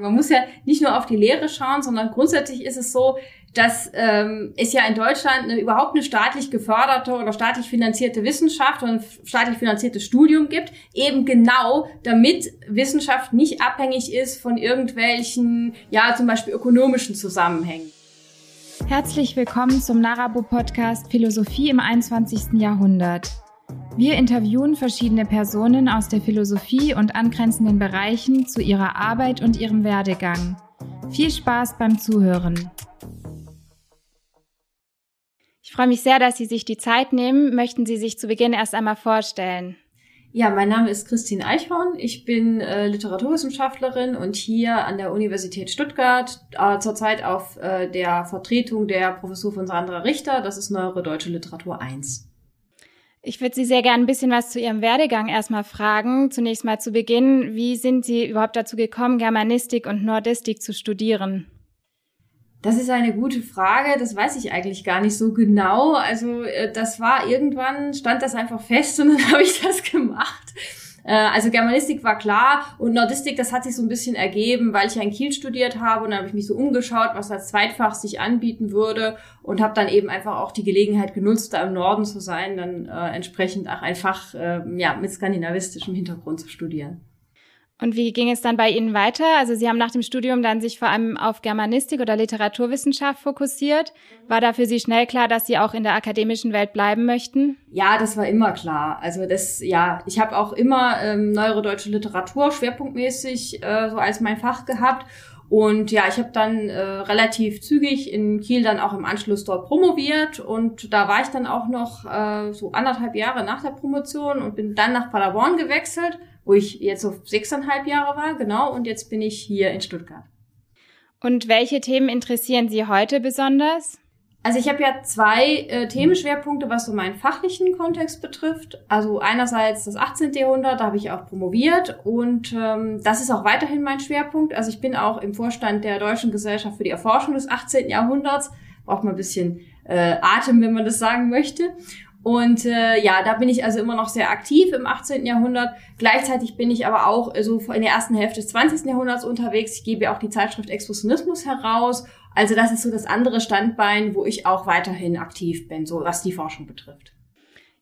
Man muss ja nicht nur auf die Lehre schauen, sondern grundsätzlich ist es so, dass ähm, es ja in Deutschland eine, überhaupt eine staatlich geförderte oder staatlich finanzierte Wissenschaft und staatlich finanziertes Studium gibt, eben genau damit Wissenschaft nicht abhängig ist von irgendwelchen, ja zum Beispiel ökonomischen Zusammenhängen. Herzlich willkommen zum Narabo Podcast Philosophie im 21. Jahrhundert. Wir interviewen verschiedene Personen aus der Philosophie und angrenzenden Bereichen zu ihrer Arbeit und ihrem Werdegang. Viel Spaß beim Zuhören. Ich freue mich sehr, dass Sie sich die Zeit nehmen. Möchten Sie sich zu Beginn erst einmal vorstellen? Ja, mein Name ist Christine Eichhorn. Ich bin äh, Literaturwissenschaftlerin und hier an der Universität Stuttgart äh, zurzeit auf äh, der Vertretung der Professur von Sandra Richter. Das ist Neuere Deutsche Literatur 1. Ich würde Sie sehr gerne ein bisschen was zu Ihrem Werdegang erstmal fragen. Zunächst mal zu Beginn, wie sind Sie überhaupt dazu gekommen, Germanistik und Nordistik zu studieren? Das ist eine gute Frage. Das weiß ich eigentlich gar nicht so genau. Also äh, das war irgendwann, stand das einfach fest und dann habe ich das gemacht. Äh, also Germanistik war klar und Nordistik, das hat sich so ein bisschen ergeben, weil ich ja in Kiel studiert habe und dann habe ich mich so umgeschaut, was als Zweitfach sich anbieten würde und habe dann eben einfach auch die Gelegenheit genutzt, da im Norden zu sein, dann äh, entsprechend auch einfach äh, ja, mit skandinavistischem Hintergrund zu studieren. Und wie ging es dann bei Ihnen weiter? Also Sie haben nach dem Studium dann sich vor allem auf Germanistik oder Literaturwissenschaft fokussiert. War da für Sie schnell klar, dass Sie auch in der akademischen Welt bleiben möchten? Ja, das war immer klar. Also das, ja, ich habe auch immer ähm, neuere deutsche Literatur schwerpunktmäßig äh, so als mein Fach gehabt. Und ja, ich habe dann äh, relativ zügig in Kiel dann auch im Anschluss dort promoviert und da war ich dann auch noch äh, so anderthalb Jahre nach der Promotion und bin dann nach Paderborn gewechselt wo ich jetzt so sechseinhalb Jahre war, genau, und jetzt bin ich hier in Stuttgart. Und welche Themen interessieren Sie heute besonders? Also ich habe ja zwei äh, Themenschwerpunkte, was so meinen fachlichen Kontext betrifft. Also einerseits das 18. Jahrhundert, da habe ich auch promoviert und ähm, das ist auch weiterhin mein Schwerpunkt. Also ich bin auch im Vorstand der Deutschen Gesellschaft für die Erforschung des 18. Jahrhunderts. Braucht man ein bisschen äh, Atem, wenn man das sagen möchte. Und äh, ja, da bin ich also immer noch sehr aktiv im 18. Jahrhundert. Gleichzeitig bin ich aber auch so in der ersten Hälfte des 20. Jahrhunderts unterwegs. Ich gebe auch die Zeitschrift Expressionismus heraus. Also das ist so das andere Standbein, wo ich auch weiterhin aktiv bin, so was die Forschung betrifft.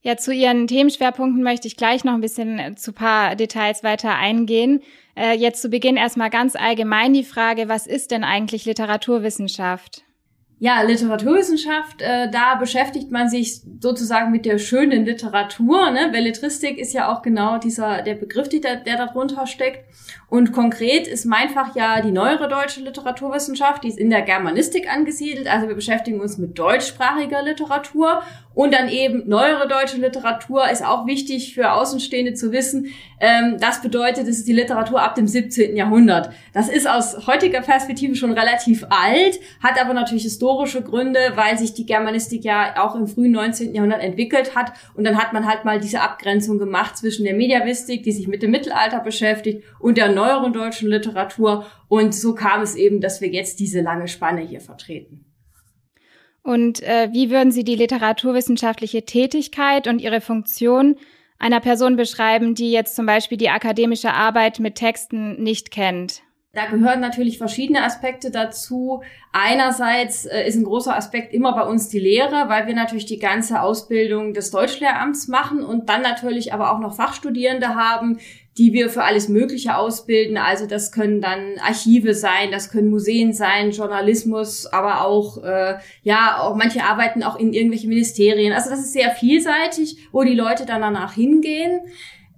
Ja, zu Ihren Themenschwerpunkten möchte ich gleich noch ein bisschen äh, zu paar Details weiter eingehen. Äh, jetzt zu Beginn erstmal ganz allgemein die Frage, was ist denn eigentlich Literaturwissenschaft? Ja, Literaturwissenschaft, äh, da beschäftigt man sich sozusagen mit der schönen Literatur. Ne? Belletristik ist ja auch genau dieser der Begriff, da, der darunter steckt. Und konkret ist mein Fach ja die neuere deutsche Literaturwissenschaft, die ist in der Germanistik angesiedelt. Also wir beschäftigen uns mit deutschsprachiger Literatur und dann eben neuere deutsche Literatur ist auch wichtig für Außenstehende zu wissen. Ähm, das bedeutet, es ist die Literatur ab dem 17. Jahrhundert. Das ist aus heutiger Perspektive schon relativ alt, hat aber natürlich historische Gründe, weil sich die Germanistik ja auch im frühen 19. Jahrhundert entwickelt hat. Und dann hat man halt mal diese Abgrenzung gemacht zwischen der Mediavistik, die sich mit dem Mittelalter beschäftigt, und der neueren deutschen Literatur. Und so kam es eben, dass wir jetzt diese lange Spanne hier vertreten. Und äh, wie würden Sie die literaturwissenschaftliche Tätigkeit und ihre Funktion einer Person beschreiben, die jetzt zum Beispiel die akademische Arbeit mit Texten nicht kennt? Da gehören natürlich verschiedene Aspekte dazu. Einerseits äh, ist ein großer Aspekt immer bei uns die Lehre, weil wir natürlich die ganze Ausbildung des Deutschlehramts machen und dann natürlich aber auch noch Fachstudierende haben, die wir für alles Mögliche ausbilden. Also das können dann Archive sein, das können Museen sein, Journalismus, aber auch äh, ja auch manche arbeiten auch in irgendwelche Ministerien. Also das ist sehr vielseitig, wo die Leute dann danach hingehen.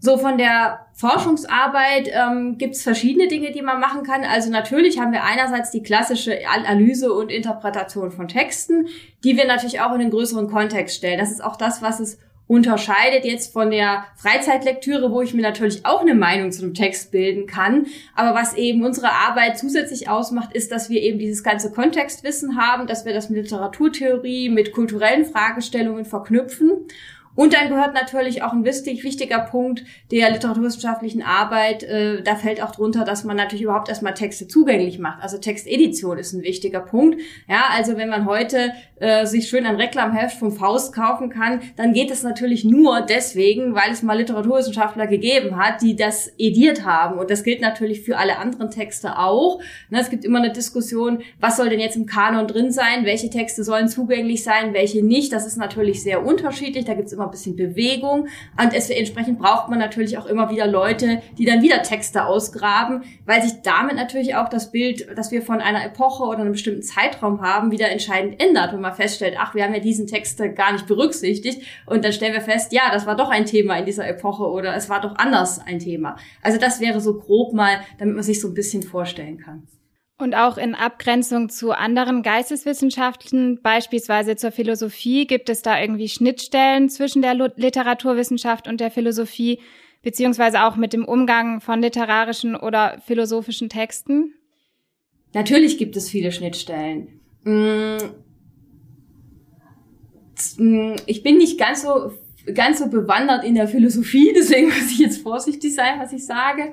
So von der Forschungsarbeit ähm, gibt es verschiedene Dinge, die man machen kann. Also natürlich haben wir einerseits die klassische Analyse und Interpretation von Texten, die wir natürlich auch in einen größeren Kontext stellen. Das ist auch das, was es unterscheidet jetzt von der Freizeitlektüre, wo ich mir natürlich auch eine Meinung zu einem Text bilden kann. Aber was eben unsere Arbeit zusätzlich ausmacht, ist, dass wir eben dieses ganze Kontextwissen haben, dass wir das mit Literaturtheorie, mit kulturellen Fragestellungen verknüpfen Und dann gehört natürlich auch ein wichtig, wichtiger Punkt der literaturwissenschaftlichen Arbeit, äh, da fällt auch drunter, dass man natürlich überhaupt erstmal Texte zugänglich macht. Also Textedition ist ein wichtiger Punkt. Ja, also wenn man heute äh, sich schön ein Reklamheft vom Faust kaufen kann, dann geht es natürlich nur deswegen, weil es mal Literaturwissenschaftler gegeben hat, die das ediert haben. Und das gilt natürlich für alle anderen Texte auch. Ne, es gibt immer eine Diskussion, was soll denn jetzt im Kanon drin sein? Welche Texte sollen zugänglich sein? Welche nicht? Das ist natürlich sehr unterschiedlich. Da gibt es immer ein bisschen Bewegung. Und es, entsprechend braucht man natürlich auch immer wieder Leute, die dann wieder Texte ausgraben, weil sich damit natürlich auch das Bild, das wir von einer Epoche oder einem bestimmten Zeitraum haben, wieder entscheidend ändert. Wenn man feststellt, ach, wir haben ja diesen Text gar nicht berücksichtigt. Und dann stellen wir fest, ja, das war doch ein Thema in dieser Epoche oder es war doch anders ein Thema. Also das wäre so grob mal, damit man sich so ein bisschen vorstellen kann. Und auch in Abgrenzung zu anderen Geisteswissenschaften, beispielsweise zur Philosophie, gibt es da irgendwie Schnittstellen zwischen der Literaturwissenschaft und der Philosophie, beziehungsweise auch mit dem Umgang von literarischen oder philosophischen Texten? Natürlich gibt es viele Schnittstellen. Mm. Mm, ich bin nicht ganz so, ganz so bewandert in der Philosophie, deswegen muss ich jetzt vorsichtig sein, was ich sage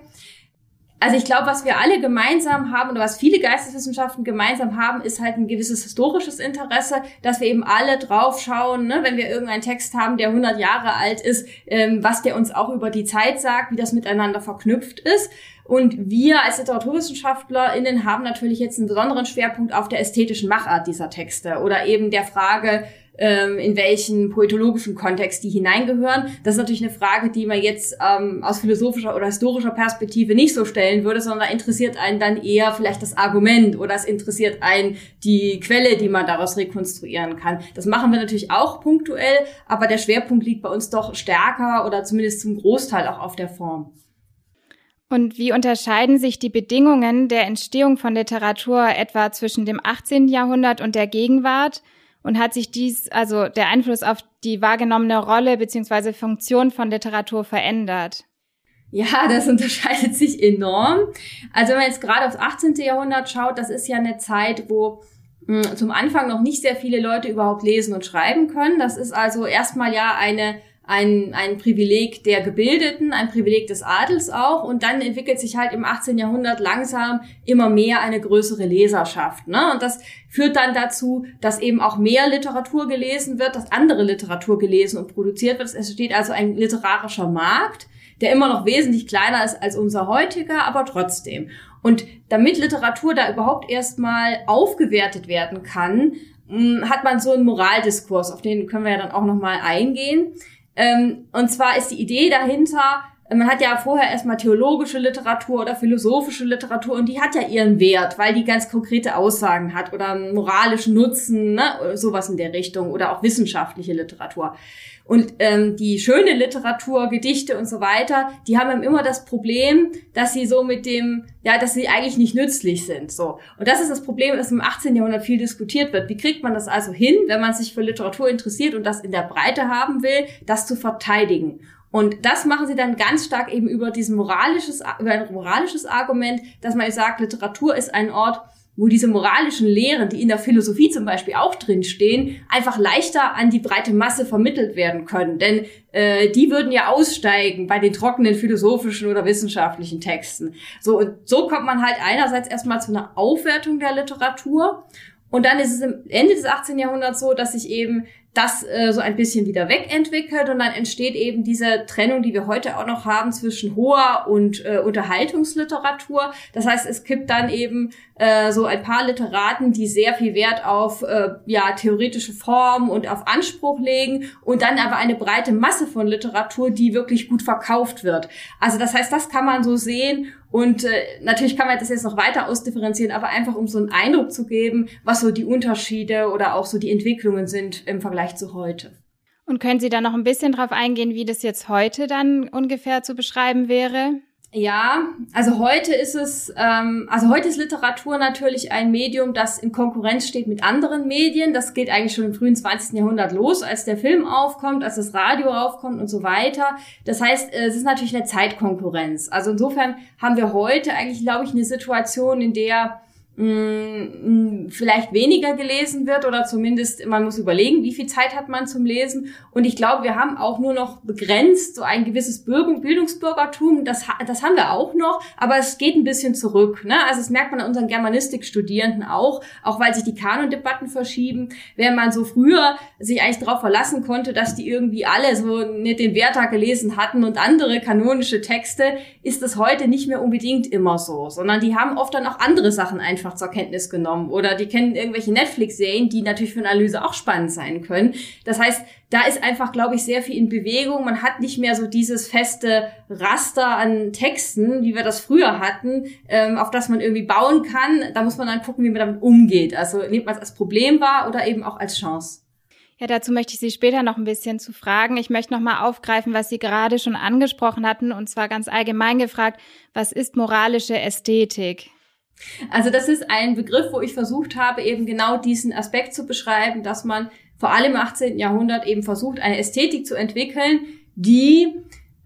also ich glaube, was wir alle gemeinsam haben oder was viele Geisteswissenschaften gemeinsam haben, ist halt ein gewisses historisches Interesse, dass wir eben alle drauf schauen, ne, wenn wir irgendeinen Text haben, der 100 Jahre alt ist, ähm, was der uns auch über die Zeit sagt, wie das miteinander verknüpft ist. Und wir als LiteraturwissenschaftlerInnen haben natürlich jetzt einen besonderen Schwerpunkt auf der ästhetischen Machart dieser Texte oder eben der Frage, ähm, in welchen poetologischen Kontext die hineingehören. Das ist natürlich eine Frage, die man jetzt ähm, aus philosophischer oder historischer Perspektive nicht so stellen würde, sondern interessiert einen dann eher vielleicht das Argument oder es interessiert einen die Quelle, die man daraus rekonstruieren kann. Das machen wir natürlich auch punktuell, aber der Schwerpunkt liegt bei uns doch stärker oder zumindest zum Großteil auch auf der Form. Und wie unterscheiden sich die Bedingungen der Entstehung von Literatur etwa zwischen dem 18. Jahrhundert und der Gegenwart? Und hat sich dies, also der Einfluss auf die wahrgenommene Rolle beziehungsweise Funktion von Literatur verändert? Ja, das unterscheidet sich enorm. Also wenn man jetzt gerade aufs 18. Jahrhundert schaut, das ist ja eine Zeit, wo hm, zum Anfang noch nicht sehr viele Leute überhaupt lesen und schreiben können. Das ist also erstmal ja eine ein, ein Privileg der Gebildeten, ein Privileg des Adels auch. Und dann entwickelt sich halt im 18. Jahrhundert langsam immer mehr eine größere Leserschaft. Ne? Und das führt dann dazu, dass eben auch mehr Literatur gelesen wird, dass andere Literatur gelesen und produziert wird. Es entsteht also ein literarischer Markt, der immer noch wesentlich kleiner ist als unser heutiger, aber trotzdem. Und damit Literatur da überhaupt erstmal aufgewertet werden kann, hm, hat man so einen Moraldiskurs, auf den können wir ja dann auch nochmal eingehen. Ähm, und zwar ist die Idee dahinter, man hat ja vorher erstmal theologische Literatur oder philosophische Literatur und die hat ja ihren Wert, weil die ganz konkrete Aussagen hat oder moralischen Nutzen, ne, sowas in der Richtung oder auch wissenschaftliche Literatur. Und ähm, die schöne Literatur, Gedichte und so weiter, die haben immer das Problem, dass sie so mit dem, ja, dass sie eigentlich nicht nützlich sind. So. Und das ist das Problem, das im 18. Jahrhundert viel diskutiert wird. Wie kriegt man das also hin, wenn man sich für Literatur interessiert und das in der Breite haben will, das zu verteidigen? Und das machen sie dann ganz stark eben über diesen moralisches, über ein moralisches Argument, dass man sagt, Literatur ist ein Ort, wo diese moralischen Lehren, die in der Philosophie zum Beispiel auch drinstehen, einfach leichter an die breite Masse vermittelt werden können. Denn äh, die würden ja aussteigen bei den trockenen philosophischen oder wissenschaftlichen Texten. So, und so kommt man halt einerseits erstmal zu einer Aufwertung der Literatur. Und dann ist es im Ende des 18. Jahrhunderts so, dass sich eben das äh, so ein bisschen wieder wegentwickelt und dann entsteht eben diese Trennung, die wir heute auch noch haben zwischen hoher und äh, Unterhaltungsliteratur. Das heißt, es gibt dann eben äh, so ein paar Literaten, die sehr viel Wert auf äh, ja theoretische Form und auf Anspruch legen und dann aber eine breite Masse von Literatur, die wirklich gut verkauft wird. Also das heißt, das kann man so sehen und äh, natürlich kann man das jetzt noch weiter ausdifferenzieren, aber einfach um so einen Eindruck zu geben, was so die Unterschiede oder auch so die Entwicklungen sind im Vergleich Vergleich zu heute. Und können Sie da noch ein bisschen drauf eingehen, wie das jetzt heute dann ungefähr zu beschreiben wäre? Ja, also heute ist es, ähm, also heute ist Literatur natürlich ein Medium, das in Konkurrenz steht mit anderen Medien. Das geht eigentlich schon im frühen 20. Jahrhundert los, als der Film aufkommt, als das Radio aufkommt und so weiter. Das heißt, es ist natürlich eine Zeitkonkurrenz. Also insofern haben wir heute eigentlich, glaube ich, eine Situation, in der mh, vielleicht weniger gelesen wird oder zumindest man muss überlegen, wie viel Zeit hat man zum Lesen. Und ich glaube, wir haben auch nur noch begrenzt so ein gewisses Bildungsbürgertum. Das, das haben wir auch noch, aber es geht ein bisschen zurück. Ne? Also das merkt man an unseren Germanistikstudierenden auch, auch weil sich die Kanondebatten verschieben. Wenn man so früher sich eigentlich darauf verlassen konnte, dass die irgendwie alle so nicht den Werther gelesen hatten und andere kanonische Texte, ist das heute nicht mehr unbedingt immer so, sondern die haben oft dann auch andere Sachen einfach einfach zur Kenntnis genommen. Oder die kennen irgendwelche Netflix-Serien, die natürlich für eine Analyse auch spannend sein können. Das heißt, da ist einfach, glaube ich, sehr viel in Bewegung. Man hat nicht mehr so dieses feste Raster an Texten, wie wir das früher hatten, ähm, auf das man irgendwie bauen kann. Da muss man dann gucken, wie man damit umgeht. Also nimmt man es als Problem wahr oder eben auch als Chance. Ja, dazu möchte ich Sie später noch ein bisschen zu fragen. Ich möchte noch mal aufgreifen, was Sie gerade schon angesprochen hatten, und zwar ganz allgemein gefragt, was ist moralische Ästhetik? Also das ist ein Begriff, wo ich versucht habe, eben genau diesen Aspekt zu beschreiben, dass man vor allem im 18. Jahrhundert eben versucht, eine Ästhetik zu entwickeln, die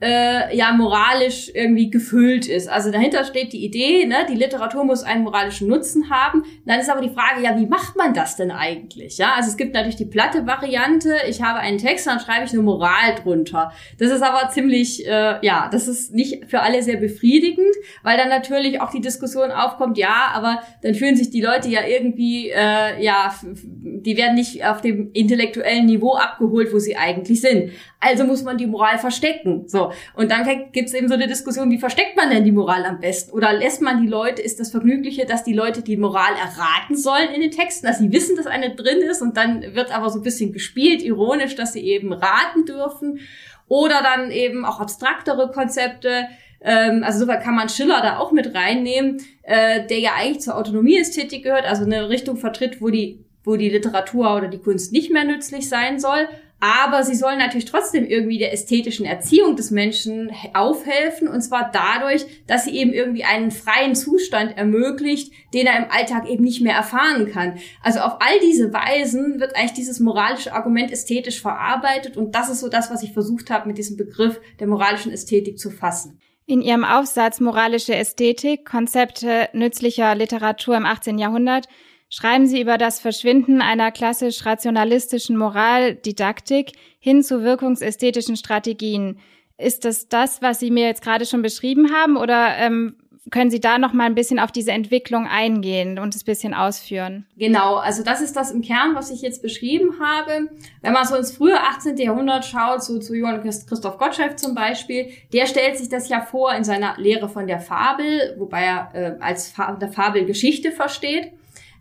äh, ja moralisch irgendwie gefüllt ist. Also dahinter steht die Idee, ne, die Literatur muss einen moralischen Nutzen haben. Dann ist aber die Frage, ja, wie macht man das denn eigentlich? Ja, also es gibt natürlich die platte Variante. Ich habe einen Text, dann schreibe ich eine Moral drunter. Das ist aber ziemlich, äh, ja, das ist nicht für alle sehr befriedigend, weil dann natürlich auch die Diskussion aufkommt, ja, aber dann fühlen sich die Leute ja irgendwie, äh, ja, die werden nicht auf dem intellektuellen Niveau abgeholt, wo sie eigentlich sind. Also muss man die Moral verstecken. So. Und dann gibt es eben so eine Diskussion, wie versteckt man denn die Moral am besten? Oder lässt man die Leute, ist das Vergnügliche, dass die Leute die Moral erraten sollen in den Texten, dass sie wissen, dass eine drin ist und dann wird aber so ein bisschen gespielt, ironisch, dass sie eben raten dürfen. Oder dann eben auch abstraktere Konzepte, ähm, also soweit kann man Schiller da auch mit reinnehmen, äh, der ja eigentlich zur Autonomieästhetik gehört, also eine Richtung vertritt, wo die, wo die Literatur oder die Kunst nicht mehr nützlich sein soll, aber sie sollen natürlich trotzdem irgendwie der ästhetischen Erziehung des Menschen aufhelfen. Und zwar dadurch, dass sie eben irgendwie einen freien Zustand ermöglicht, den er im Alltag eben nicht mehr erfahren kann. Also auf all diese Weisen wird eigentlich dieses moralische Argument ästhetisch verarbeitet. Und das ist so das, was ich versucht habe, mit diesem Begriff der moralischen Ästhetik zu fassen. In Ihrem Aufsatz Moralische Ästhetik, Konzepte nützlicher Literatur im 18. Jahrhundert schreiben Sie über das Verschwinden einer klassisch rationalistischen Moraldidaktik hin zu wirkungsästhetischen Strategien. Ist das das, was Sie mir jetzt gerade schon beschrieben haben, oder ähm, können Sie da noch mal ein bisschen auf diese Entwicklung eingehen und es bisschen ausführen? Genau, also das ist das im Kern, was ich jetzt beschrieben habe. Wenn man so ins frühe 18. Jahrhundert schaut, so zu Johann Christoph Gottschalk zum Beispiel, der stellt sich das ja vor in seiner Lehre von der Fabel, wobei er äh, als Fa der Fabel Geschichte versteht.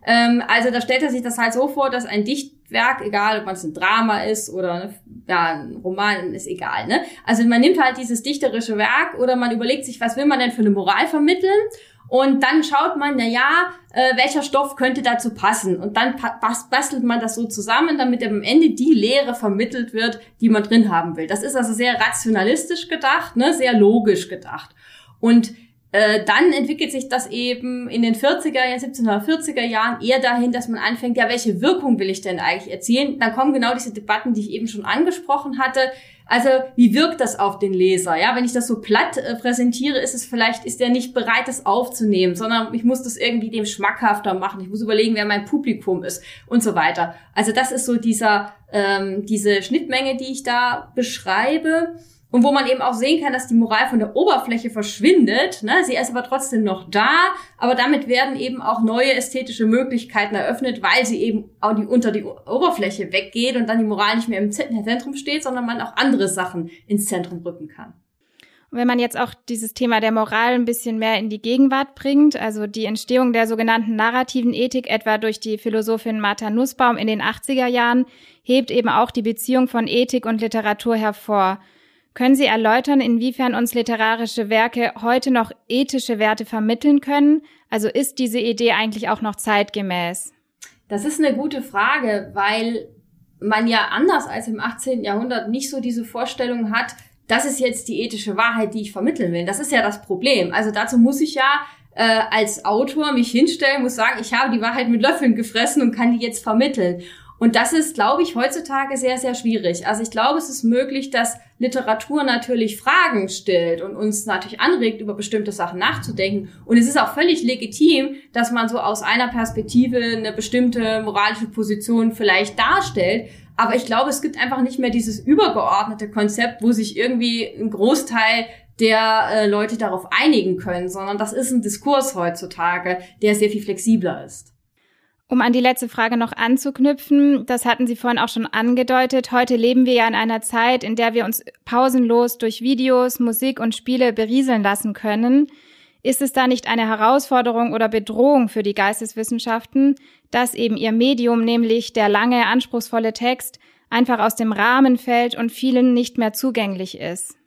Ähm, also da stellt er sich das halt so vor, dass ein Dichtwerk, egal ob man es ein Drama ist oder ne, ja, ein Roman, ist egal. Ne? Also man nimmt halt dieses dichterische Werk oder man überlegt sich, was will man denn für eine Moral vermitteln und dann schaut man, na ja, äh, welcher Stoff könnte dazu passen. Und dann bastelt man das so zusammen, damit am Ende die Lehre vermittelt wird, die man drin haben will. Das ist also sehr rationalistisch gedacht, ne, sehr logisch gedacht. Und äh, dann entwickelt sich das eben in den 40er, 1740er Jahren eher dahin, dass man anfängt, ja, welche Wirkung will ich denn eigentlich erzielen? Dann kommen genau diese Debatten, die ich eben schon angesprochen hatte. Also, wie wirkt das auf den Leser? Ja, wenn ich das so platt äh, präsentiere, ist es vielleicht, ist der nicht bereit, das aufzunehmen, sondern ich muss das irgendwie dem schmackhafter machen. Ich muss überlegen, wer mein Publikum ist und so weiter. Also, das ist so dieser, ähm, diese Schnittmenge, die ich da beschreibe und wo man eben auch sehen kann, dass die Moral von der Oberfläche verschwindet. Ne? Sie ist aber trotzdem noch da, aber damit werden eben auch neue ästhetische Möglichkeiten eröffnet, weil sie eben auch die, unter die Oberfläche weggeht und dann die Moral nicht mehr im Zentrum steht, sondern man auch andere Sachen ins Zentrum rücken kann. Und wenn man jetzt auch dieses Thema der Moral ein bisschen mehr in die Gegenwart bringt, also die Entstehung der sogenannten narrativen Ethik etwa durch die Philosophin Martha Nussbaum in den 80er Jahren, hebt eben auch die Beziehung von Ethik und Literatur hervor. Können Sie erläutern, inwiefern uns literarische Werke heute noch ethische Werte vermitteln können? Also ist diese Idee eigentlich auch noch zeitgemäß? Das ist eine gute Frage, weil man ja anders als im 18. Jahrhundert nicht so diese Vorstellung hat, das ist jetzt die ethische Wahrheit, die ich vermitteln will. Das ist ja das Problem. Also dazu muss ich ja äh, als Autor mich hinstellen, muss sagen, ich habe die Wahrheit mit Löffeln gefressen und kann die jetzt vermitteln. Und das ist, glaube ich, heutzutage sehr, sehr schwierig. Also ich glaube, es ist möglich, dass Literatur natürlich Fragen stellt und uns natürlich anregt, über bestimmte Sachen nachzudenken. Und es ist auch völlig legitim, dass man so aus einer Perspektive eine bestimmte moralische Position vielleicht darstellt. Aber ich glaube, es gibt einfach nicht mehr dieses übergeordnete Konzept, wo sich irgendwie ein Großteil der äh, Leute darauf einigen können, sondern das ist ein Diskurs heutzutage, der sehr viel flexibler ist. Um an die letzte Frage noch anzuknüpfen, das hatten Sie vorhin auch schon angedeutet. Heute leben wir ja in einer Zeit, in der wir uns pausenlos durch Videos, Musik und Spiele berieseln lassen können. Ist es da nicht eine Herausforderung oder Bedrohung für die Geisteswissenschaften, dass eben ihr Medium, nämlich der lange, anspruchsvolle Text, einfach aus dem Rahmen fällt und vielen nicht mehr zugänglich ist?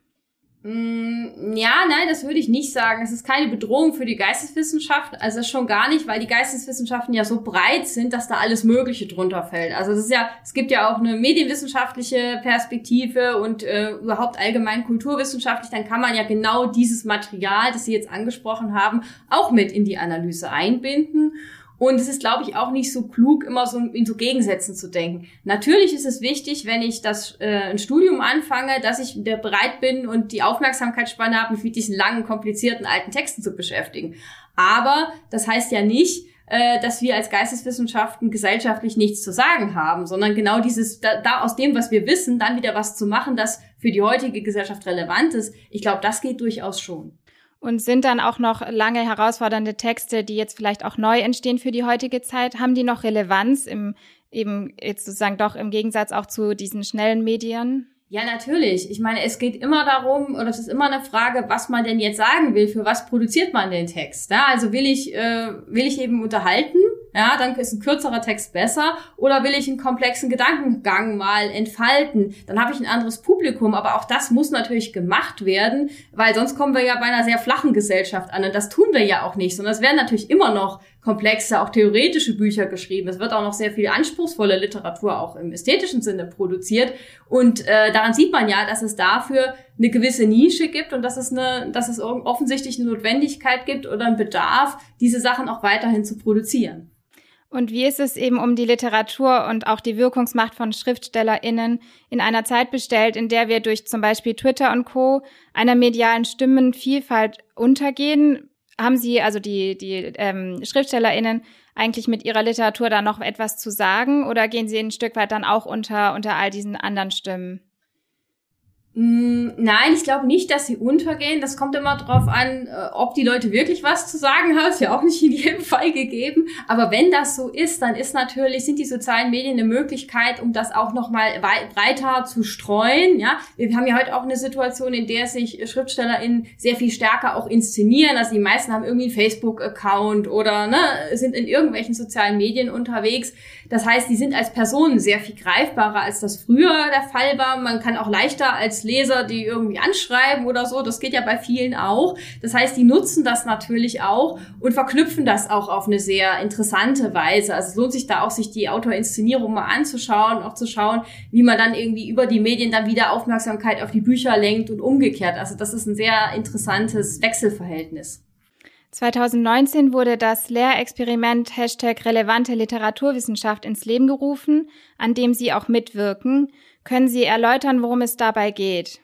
Mm, ja, nein, das würde ich nicht sagen. Es ist keine Bedrohung für die Geisteswissenschaft, also schon gar nicht, weil die Geisteswissenschaften ja so breit sind, dass da alles Mögliche drunter fällt. Also es ist ja, es gibt ja auch eine medienwissenschaftliche Perspektive und äh, überhaupt allgemein kulturwissenschaftlich, dann kann man ja genau dieses Material, das Sie jetzt angesprochen haben, auch mit in die Analyse einbinden. Und es ist, glaube ich, auch nicht so klug, immer so in so Gegensätzen zu denken. Natürlich ist es wichtig, wenn ich das äh, ein Studium anfange, dass ich bereit bin und die Aufmerksamkeitsspanne habe, mich mit diesen langen, komplizierten alten Texten zu beschäftigen. Aber das heißt ja nicht, äh, dass wir als Geisteswissenschaften gesellschaftlich nichts zu sagen haben, sondern genau dieses, da, da aus dem, was wir wissen, dann wieder was zu machen, das für die heutige Gesellschaft relevant ist. Ich glaube, das geht durchaus schon. Und sind dann auch noch lange herausfordernde Texte, die jetzt vielleicht auch neu entstehen für die heutige Zeit, haben die noch Relevanz im eben jetzt sozusagen doch im Gegensatz auch zu diesen schnellen Medien? Ja, natürlich. Ich meine, es geht immer darum, oder es ist immer eine Frage, was man denn jetzt sagen will, für was produziert man den Text. Ja, also will ich, äh, will ich eben unterhalten ja, dann ist ein kürzerer Text besser. Oder will ich einen komplexen Gedankengang mal entfalten? Dann habe ich ein anderes Publikum. Aber auch das muss natürlich gemacht werden, weil sonst kommen wir ja bei einer sehr flachen Gesellschaft an. Und das tun wir ja auch nicht, sondern es werden natürlich immer noch komplexe, auch theoretische Bücher geschrieben. Es wird auch noch sehr viel anspruchsvolle Literatur auch im ästhetischen Sinne produziert. Und äh, daran sieht man ja, dass es dafür eine gewisse Nische gibt und dass es, eine, dass es offensichtlich eine Notwendigkeit gibt oder einen Bedarf, diese Sachen auch weiterhin zu produzieren. Und wie ist es eben um die Literatur und auch die Wirkungsmacht von SchriftstellerInnen in einer Zeit bestellt, in der wir durch zum Beispiel Twitter und Co. einer medialen Stimmenvielfalt untergehen? Haben Sie, also die, die ähm, SchriftstellerInnen, eigentlich mit ihrer Literatur da noch etwas zu sagen oder gehen Sie ein Stück weit dann auch unter, unter all diesen anderen Stimmen? Mm, nein, ich glaube nicht, dass sie untergehen. Das kommt immer darauf an, äh, ob die Leute wirklich was zu sagen haben. Ist ja auch nicht in jedem Fall gegeben. Aber wenn das so ist, dann ist natürlich, sind die sozialen Medien eine Möglichkeit, um das auch nochmal breiter zu streuen. Ja, wir haben ja heute auch eine Situation, in der sich SchriftstellerInnen sehr viel stärker auch inszenieren. Also die meisten haben irgendwie einen Facebook-Account oder ne, sind in irgendwelchen sozialen Medien unterwegs. Das heißt, die sind als Personen sehr viel greifbarer, als das früher der Fall war. Man kann auch leichter als Leser die irgendwie anschreiben oder so. Das geht ja bei vielen auch. Das heißt, die nutzen das natürlich auch und verknüpfen das auch auf eine sehr interessante Weise. Also es lohnt sich da auch, sich die Autorinszenierung mal anzuschauen, auch zu schauen, wie man dann irgendwie über die Medien dann wieder Aufmerksamkeit auf die Bücher lenkt und umgekehrt. Also das ist ein sehr interessantes Wechselverhältnis. 2019 wurde das Lehrexperiment Hashtag relevante Literaturwissenschaft ins Leben gerufen, an dem Sie auch mitwirken. Können Sie erläutern, worum es dabei geht?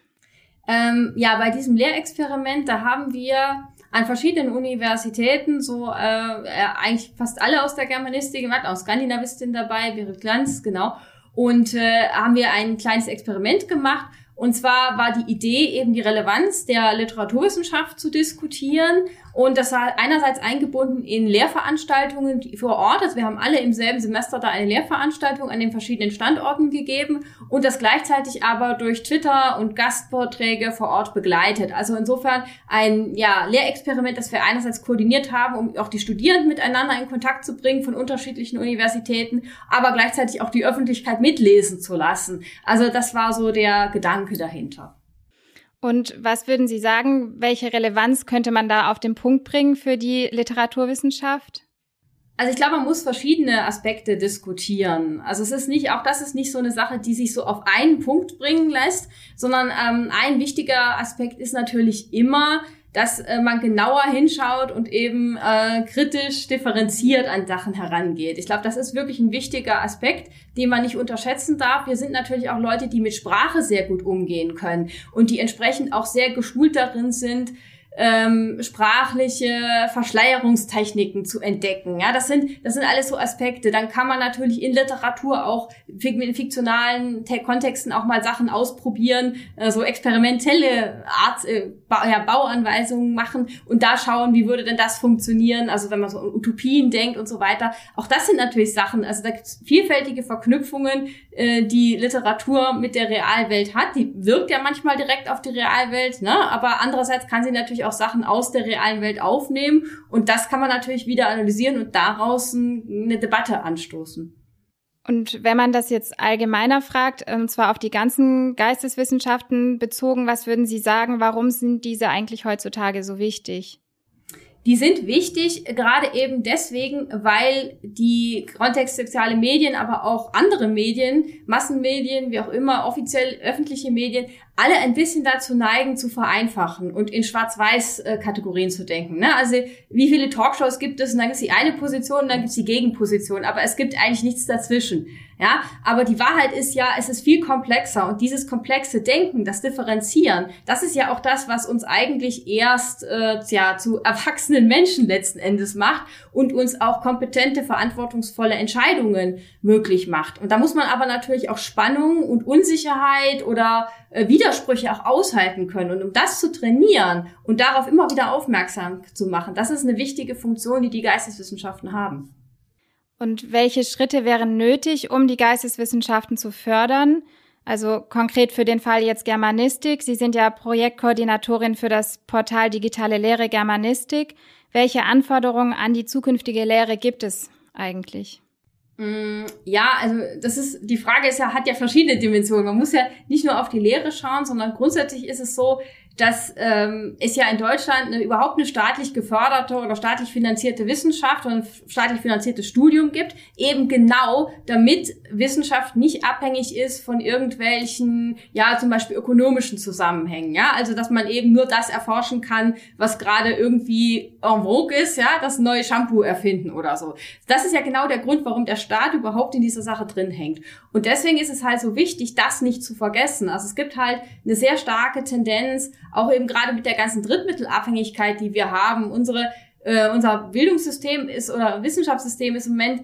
Ähm, ja, bei diesem Lehrexperiment, da haben wir an verschiedenen Universitäten so äh, äh, eigentlich fast alle aus der Germanistik gemacht, auch Skandinavistin dabei, Berit Glanz, genau. Und äh, haben wir ein kleines Experiment gemacht. Und zwar war die Idee eben die Relevanz der Literaturwissenschaft zu diskutieren und das war einerseits eingebunden in Lehrveranstaltungen vor Ort. Also wir haben alle im selben Semester da eine Lehrveranstaltung an den verschiedenen Standorten gegeben und das gleichzeitig aber durch Twitter und Gastvorträge vor Ort begleitet. Also insofern ein ja, Lehrexperiment, das wir einerseits koordiniert haben, um auch die Studierenden miteinander in Kontakt zu bringen von unterschiedlichen Universitäten, aber gleichzeitig auch die Öffentlichkeit mitlesen zu lassen. Also das war so der Gedanke dahinter. Und was würden Sie sagen, welche Relevanz könnte man da auf den Punkt bringen für die Literaturwissenschaft? Also ich glaube, man muss verschiedene Aspekte diskutieren. Also es ist nicht, auch das ist nicht so eine Sache, die sich so auf einen Punkt bringen lässt, sondern ähm, ein wichtiger Aspekt ist natürlich immer, dass äh, man genauer hinschaut und eben äh, kritisch differenziert an Sachen herangeht. Ich glaube, das ist wirklich ein wichtiger Aspekt, den man nicht unterschätzen darf. Wir sind natürlich auch Leute, die mit Sprache sehr gut umgehen können und die entsprechend auch sehr geschult darin sind, ähm, sprachliche Verschleierungstechniken zu entdecken. Ja, das sind, das sind alles so Aspekte. Dann kann man natürlich in Literatur auch in fiktionalen Kontexten auch mal Sachen ausprobieren, äh, so experimentelle Art, äh, ba ja, Bauanweisungen machen und da schauen, wie würde denn das funktionieren. Also wenn man so an Utopien denkt und so weiter. Auch das sind natürlich Sachen. Also da gibt es vielfältige Verknüpfungen, äh, die Literatur mit der Realwelt hat. Die wirkt ja manchmal direkt auf die Realwelt, ne? aber andererseits kann sie natürlich auch Sachen aus der realen Welt aufnehmen und das kann man natürlich wieder analysieren und daraus eine Debatte anstoßen. Und wenn man das jetzt allgemeiner fragt, und ähm, zwar auf die ganzen Geisteswissenschaften bezogen, was würden Sie sagen, warum sind diese eigentlich heutzutage so wichtig? Die sind wichtig, gerade eben deswegen, weil die kontextsoziale Medien, aber auch andere Medien, Massenmedien, wie auch immer, offiziell öffentliche Medien, alle ein bisschen dazu neigen, zu vereinfachen und in Schwarz-Weiß-Kategorien zu denken. Ne? Also wie viele Talkshows gibt es? Und dann gibt es die eine Position und dann gibt es die Gegenposition, aber es gibt eigentlich nichts dazwischen. Ja, aber die Wahrheit ist ja, es ist viel komplexer und dieses komplexe Denken, das Differenzieren, das ist ja auch das, was uns eigentlich erst äh, ja, zu erwachsenen Menschen letzten Endes macht und uns auch kompetente, verantwortungsvolle Entscheidungen möglich macht. Und da muss man aber natürlich auch Spannung und Unsicherheit oder äh, Widersprüche auch aushalten können. Und um das zu trainieren und darauf immer wieder aufmerksam zu machen, das ist eine wichtige Funktion, die die Geisteswissenschaften haben. Und welche Schritte wären nötig, um die Geisteswissenschaften zu fördern? Also konkret für den Fall jetzt Germanistik. Sie sind ja Projektkoordinatorin für das Portal Digitale Lehre Germanistik. Welche Anforderungen an die zukünftige Lehre gibt es eigentlich? Mm, ja, also das ist die Frage ist ja hat ja verschiedene Dimensionen. Man muss ja nicht nur auf die Lehre schauen, sondern grundsätzlich ist es so, dass ähm, es ja in Deutschland eine, überhaupt eine staatlich geförderte oder staatlich finanzierte Wissenschaft und ein staatlich finanziertes Studium gibt, eben genau damit Wissenschaft nicht abhängig ist von irgendwelchen, ja, zum Beispiel ökonomischen Zusammenhängen, ja, also dass man eben nur das erforschen kann, was gerade irgendwie en vogue ist, ja, das neue Shampoo erfinden oder so. Das ist ja genau der Grund, warum der Staat überhaupt in dieser Sache drin hängt. Und deswegen ist es halt so wichtig, das nicht zu vergessen. Also es gibt halt eine sehr starke Tendenz, auch eben gerade mit der ganzen Drittmittelabhängigkeit, die wir haben. Unsere, äh, unser Bildungssystem ist oder Wissenschaftssystem ist im Moment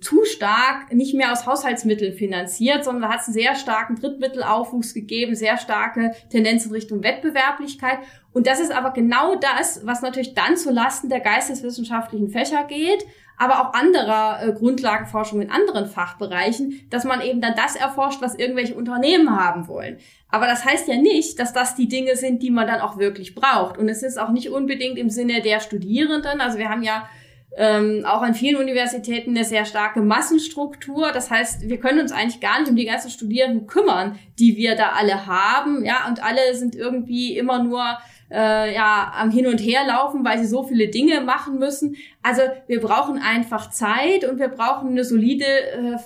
zu stark nicht mehr aus Haushaltsmitteln finanziert, sondern hat einen sehr starken Drittmittelaufwuchs gegeben, sehr starke Tendenz in Richtung Wettbewerblichkeit. Und das ist aber genau das, was natürlich dann zu Lasten der geisteswissenschaftlichen Fächer geht, aber auch anderer äh, Grundlagenforschung in anderen Fachbereichen, dass man eben dann das erforscht, was irgendwelche Unternehmen haben wollen. Aber das heißt ja nicht, dass das die Dinge sind, die man dann auch wirklich braucht. Und es ist auch nicht unbedingt im Sinne der Studierenden. Also wir haben ja ähm, auch an vielen Universitäten eine sehr starke Massenstruktur. Das heißt, wir können uns eigentlich gar nicht um die ganzen Studierenden kümmern, die wir da alle haben. Ja, und alle sind irgendwie immer nur äh, ja am Hin und Her laufen, weil sie so viele Dinge machen müssen. Also wir brauchen einfach Zeit und wir brauchen eine solide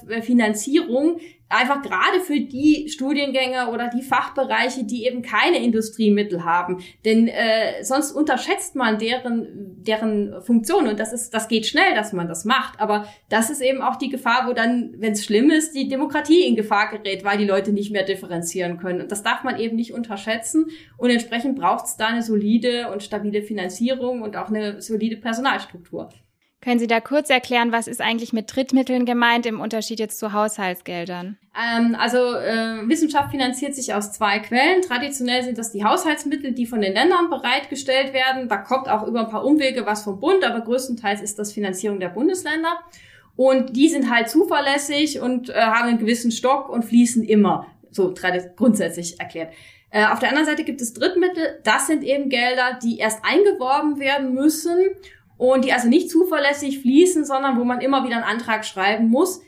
äh, Finanzierung, einfach gerade für die Studiengänge oder die Fachbereiche, die eben keine Industriemittel haben. Denn äh, sonst unterschätzt man deren, deren Funktion und das ist, das geht schnell, dass man das macht. Aber das ist eben auch die Gefahr, wo dann, wenn es schlimm ist, die Demokratie in Gefahr gerät, weil die Leute nicht mehr differenzieren können. Und das darf man eben nicht unterschätzen. Und entsprechend braucht es da eine solide und stabile Finanzierung und auch eine solide Personalstruktur. Können Sie da kurz erklären, was ist eigentlich mit Drittmitteln gemeint im Unterschied jetzt zu Haushaltsgeldern? Ähm, also äh, Wissenschaft finanziert sich aus zwei Quellen. Traditionell sind das die Haushaltsmittel, die von den Ländern bereitgestellt werden. Da kommt auch über ein paar Umwege was vom Bund, aber größtenteils ist das Finanzierung der Bundesländer. Und die sind halt zuverlässig und äh, haben einen gewissen Stock und fließen immer, so grundsätzlich erklärt. Äh, auf der anderen Seite gibt es Drittmittel. Das sind eben Gelder, die erst eingeworben werden müssen und die also nicht zuverlässig fließen, sondern wo man immer wieder einen Antrag schreiben muss.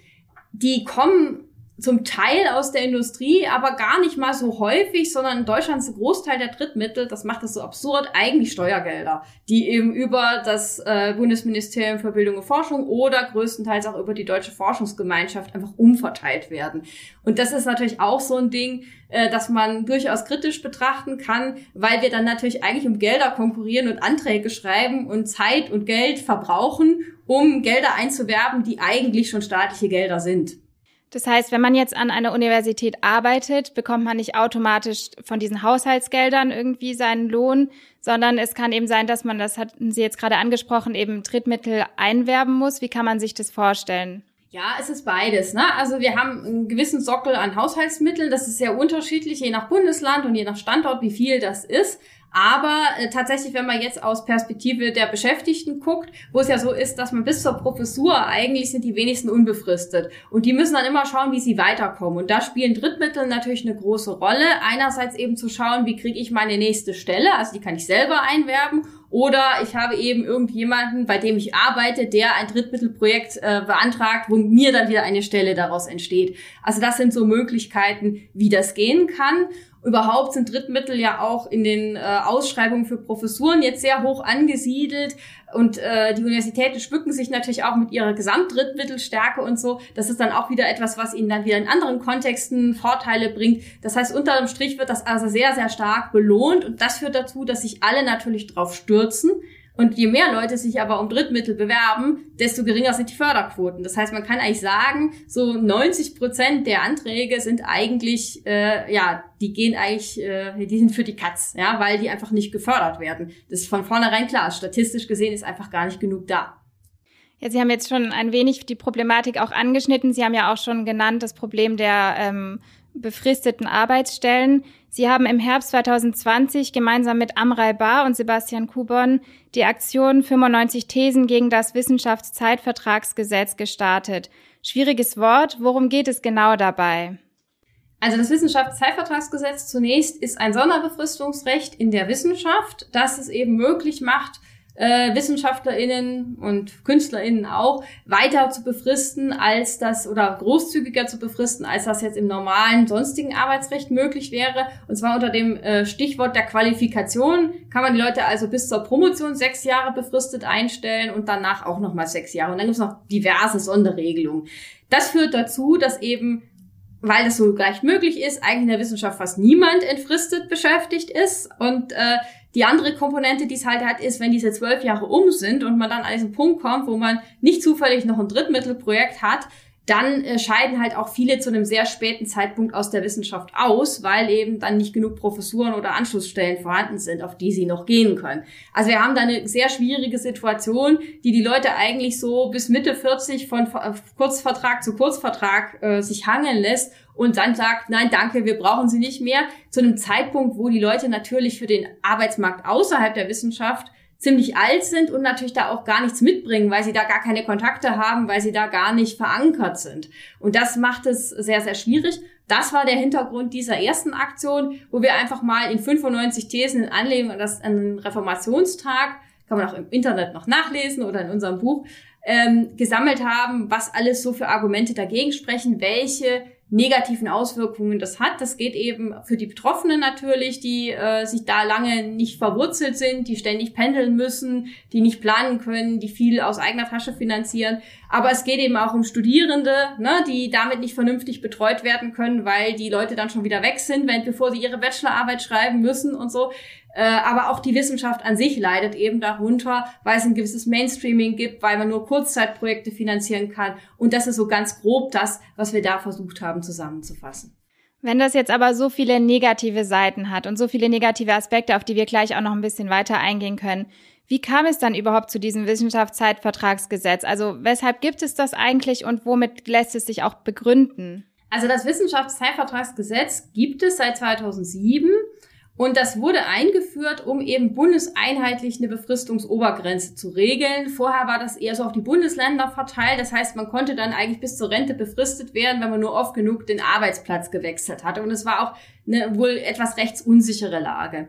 Die kommen zum Teil aus der Industrie, aber gar nicht mal so häufig, sondern in Deutschland ist ein Großteil der Drittmittel, das macht es so absurd, eigentlich Steuergelder, die eben über das äh, Bundesministerium für Bildung und Forschung oder größtenteils auch über die Deutsche Forschungsgemeinschaft einfach umverteilt werden. Und das ist natürlich auch so ein Ding, äh, das man durchaus kritisch betrachten kann, weil wir dann natürlich eigentlich um Gelder konkurrieren und Anträge schreiben und Zeit und Geld verbrauchen, um Gelder einzuwerben, die eigentlich schon staatliche Gelder sind. Das heißt, wenn man jetzt an einer Universität arbeitet, bekommt man nicht automatisch von diesen Haushaltsgeldern irgendwie seinen Lohn, sondern es kann eben sein, dass man, das hatten Sie jetzt gerade angesprochen, eben Drittmittel einwerben muss. Wie kann man sich das vorstellen? Ja, es ist beides. Ne? Also wir haben einen gewissen Sockel an Haushaltsmitteln. Das ist sehr unterschiedlich, je nach Bundesland und je nach Standort, wie viel das ist. Aber äh, tatsächlich, wenn man jetzt aus Perspektive der Beschäftigten guckt, wo es ja so ist, dass man bis zur Professur eigentlich sind die wenigsten unbefristet. Und die müssen dann immer schauen, wie sie weiterkommen. Und da spielen Drittmittel natürlich eine große Rolle. Einerseits eben zu schauen, wie kriege ich meine nächste Stelle, also die kann ich selber einwerben. Oder ich habe eben irgendjemanden, bei dem ich arbeite, der ein Drittmittelprojekt äh, beantragt, wo mir dann wieder eine Stelle daraus entsteht. Also das sind so Möglichkeiten, wie das gehen kann. Überhaupt sind Drittmittel ja auch in den äh, Ausschreibungen für Professuren jetzt sehr hoch angesiedelt. Und äh, die Universitäten schmücken sich natürlich auch mit ihrer Gesamtdrittmittelstärke und so. Das ist dann auch wieder etwas, was ihnen dann wieder in anderen Kontexten Vorteile bringt. Das heißt, unter dem Strich wird das also sehr, sehr stark belohnt. Und das führt dazu, dass sich alle natürlich drauf stürzen und je mehr Leute sich aber um Drittmittel bewerben, desto geringer sind die Förderquoten. Das heißt, man kann eigentlich sagen, so 90 Prozent der Anträge sind eigentlich, äh, ja, die gehen eigentlich, äh, die sind für die Katz, ja, weil die einfach nicht gefördert werden. Das ist von vornherein klar. Statistisch gesehen ist einfach gar nicht genug da. Ja, Sie haben jetzt schon ein wenig die Problematik auch angeschnitten. Sie haben ja auch schon genannt das Problem der ähm, befristeten Arbeitsstellen. Sie haben im Herbst 2020 gemeinsam mit Amrei Bar und Sebastian Kubon die Aktion 95 Thesen gegen das Wissenschaftszeitvertragsgesetz gestartet. Schwieriges Wort. Worum geht es genau dabei? Also das Wissenschaftszeitvertragsgesetz zunächst ist ein Sonderbefristungsrecht in der Wissenschaft, das es eben möglich macht, äh, WissenschaftlerInnen und KünstlerInnen auch weiter zu befristen als das oder großzügiger zu befristen, als das jetzt im normalen sonstigen Arbeitsrecht möglich wäre. Und zwar unter dem äh, Stichwort der Qualifikation kann man die Leute also bis zur Promotion sechs Jahre befristet einstellen und danach auch nochmal sechs Jahre. Und dann gibt es noch diverse Sonderregelungen. Das führt dazu, dass eben weil das so leicht möglich ist, eigentlich in der Wissenschaft fast niemand entfristet beschäftigt ist und äh, die andere Komponente, die es halt hat, ist, wenn diese zwölf Jahre um sind und man dann an diesen Punkt kommt, wo man nicht zufällig noch ein Drittmittelprojekt hat, dann äh, scheiden halt auch viele zu einem sehr späten Zeitpunkt aus der Wissenschaft aus, weil eben dann nicht genug Professuren oder Anschlussstellen vorhanden sind, auf die sie noch gehen können. Also wir haben da eine sehr schwierige Situation, die die Leute eigentlich so bis Mitte 40 von Kurzvertrag zu Kurzvertrag äh, sich hangeln lässt und dann sagt, nein, danke, wir brauchen sie nicht mehr, zu einem Zeitpunkt, wo die Leute natürlich für den Arbeitsmarkt außerhalb der Wissenschaft ziemlich alt sind und natürlich da auch gar nichts mitbringen, weil sie da gar keine Kontakte haben, weil sie da gar nicht verankert sind. Und das macht es sehr, sehr schwierig. Das war der Hintergrund dieser ersten Aktion, wo wir einfach mal in 95 Thesen in Anlehnung an, das, an den Reformationstag, kann man auch im Internet noch nachlesen oder in unserem Buch, ähm, gesammelt haben, was alles so für Argumente dagegen sprechen, welche negativen Auswirkungen das hat. Das geht eben für die Betroffenen natürlich, die äh, sich da lange nicht verwurzelt sind, die ständig pendeln müssen, die nicht planen können, die viel aus eigener Tasche finanzieren. Aber es geht eben auch um Studierende, ne, die damit nicht vernünftig betreut werden können, weil die Leute dann schon wieder weg sind, wenn, bevor sie ihre Bachelorarbeit schreiben müssen und so. Äh, aber auch die Wissenschaft an sich leidet eben darunter, weil es ein gewisses Mainstreaming gibt, weil man nur Kurzzeitprojekte finanzieren kann. Und das ist so ganz grob das, was wir da versucht haben zusammenzufassen. Wenn das jetzt aber so viele negative Seiten hat und so viele negative Aspekte, auf die wir gleich auch noch ein bisschen weiter eingehen können, wie kam es dann überhaupt zu diesem Wissenschaftszeitvertragsgesetz? Also weshalb gibt es das eigentlich und womit lässt es sich auch begründen? Also das Wissenschaftszeitvertragsgesetz gibt es seit 2007 Und das wurde eingeführt, um eben bundeseinheitlich eine Befristungsobergrenze zu regeln. Vorher war das eher so auf die Bundesländer verteilt. Das heißt, man konnte dann eigentlich bis zur Rente befristet werden, wenn man nur oft genug den Arbeitsplatz gewechselt hatte. Und es war auch eine wohl etwas rechtsunsichere Lage.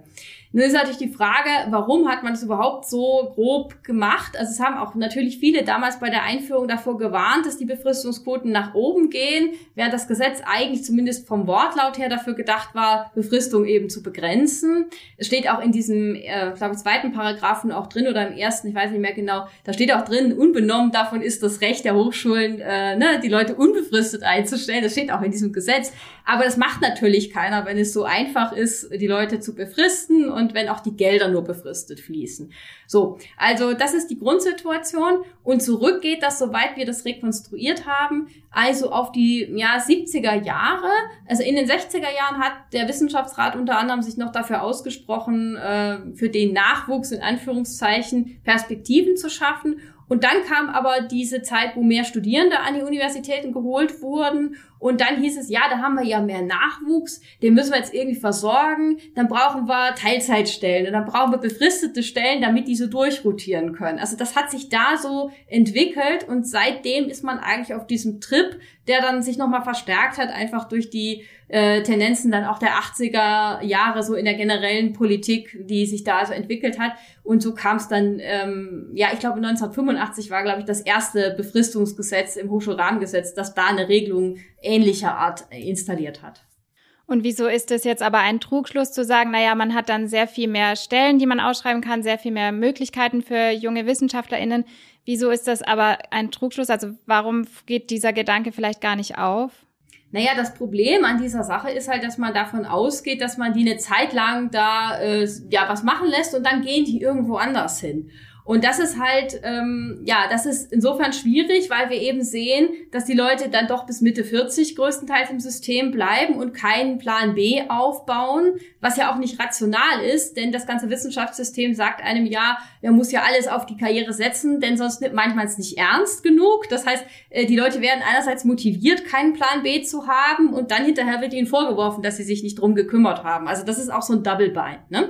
Nun ist natürlich die Frage, warum hat man es überhaupt so grob gemacht? Also es haben auch natürlich viele damals bei der Einführung davor gewarnt, dass die Befristungsquoten nach oben gehen, während das Gesetz eigentlich zumindest vom Wortlaut her dafür gedacht war, Befristung eben zu begrenzen. Es steht auch in diesem, äh, glaube ich, zweiten Paragraphen auch drin oder im ersten, ich weiß nicht mehr genau, da steht auch drin, unbenommen davon ist das Recht der Hochschulen, äh, ne, die Leute unbefristet einzustellen. Das steht auch in diesem Gesetz. Aber das macht natürlich keiner, wenn es so einfach ist, die Leute zu befristen und wenn auch die Gelder nur befristet fließen. So, also das ist die Grundsituation und zurück geht das, soweit wir das rekonstruiert haben, also auf die ja, 70er Jahre. Also in den 60er Jahren hat der Wissenschaftsrat unter anderem sich noch dafür ausgesprochen, äh, für den Nachwuchs in Anführungszeichen Perspektiven zu schaffen und dann kam aber diese Zeit, wo mehr Studierende an die Universitäten geholt wurden. Und dann hieß es, ja, da haben wir ja mehr Nachwuchs, den müssen wir jetzt irgendwie versorgen. Dann brauchen wir Teilzeitstellen und dann brauchen wir befristete Stellen, damit die so durchrotieren können. Also das hat sich da so entwickelt und seitdem ist man eigentlich auf diesem Trip, der dann sich nochmal verstärkt hat, einfach durch die äh, Tendenzen dann auch der 80er Jahre so in der generellen Politik, die sich da so entwickelt hat. Und so kam es dann, ähm, ja, ich glaube 1985 war, glaube ich, das erste Befristungsgesetz im Hochschulrahmengesetz, das da eine Regelung ähnlicher Art installiert hat. Und wieso ist es jetzt aber ein Trugschluss zu sagen, naja, man hat dann sehr viel mehr Stellen, die man ausschreiben kann, sehr viel mehr Möglichkeiten für junge WissenschaftlerInnen. Wieso ist das aber ein Trugschluss? Also warum geht dieser Gedanke vielleicht gar nicht auf? Naja, das Problem an dieser Sache ist halt, dass man davon ausgeht, dass man die eine Zeit lang da äh, ja was machen lässt und dann gehen die irgendwo anders hin. Und das ist halt, ähm, ja, das ist insofern schwierig, weil wir eben sehen, dass die Leute dann doch bis Mitte 40 größtenteils im System bleiben und keinen Plan B aufbauen, was ja auch nicht rational ist, denn das ganze Wissenschaftssystem sagt einem ja, er muss ja alles auf die Karriere setzen, denn sonst nimmt manchmal es nicht ernst genug. Das heißt, äh, die Leute werden einerseits motiviert, keinen Plan B zu haben und dann hinterher wird ihnen vorgeworfen, dass sie sich nicht drum gekümmert haben. Also das ist auch so ein Double Bind. Ne?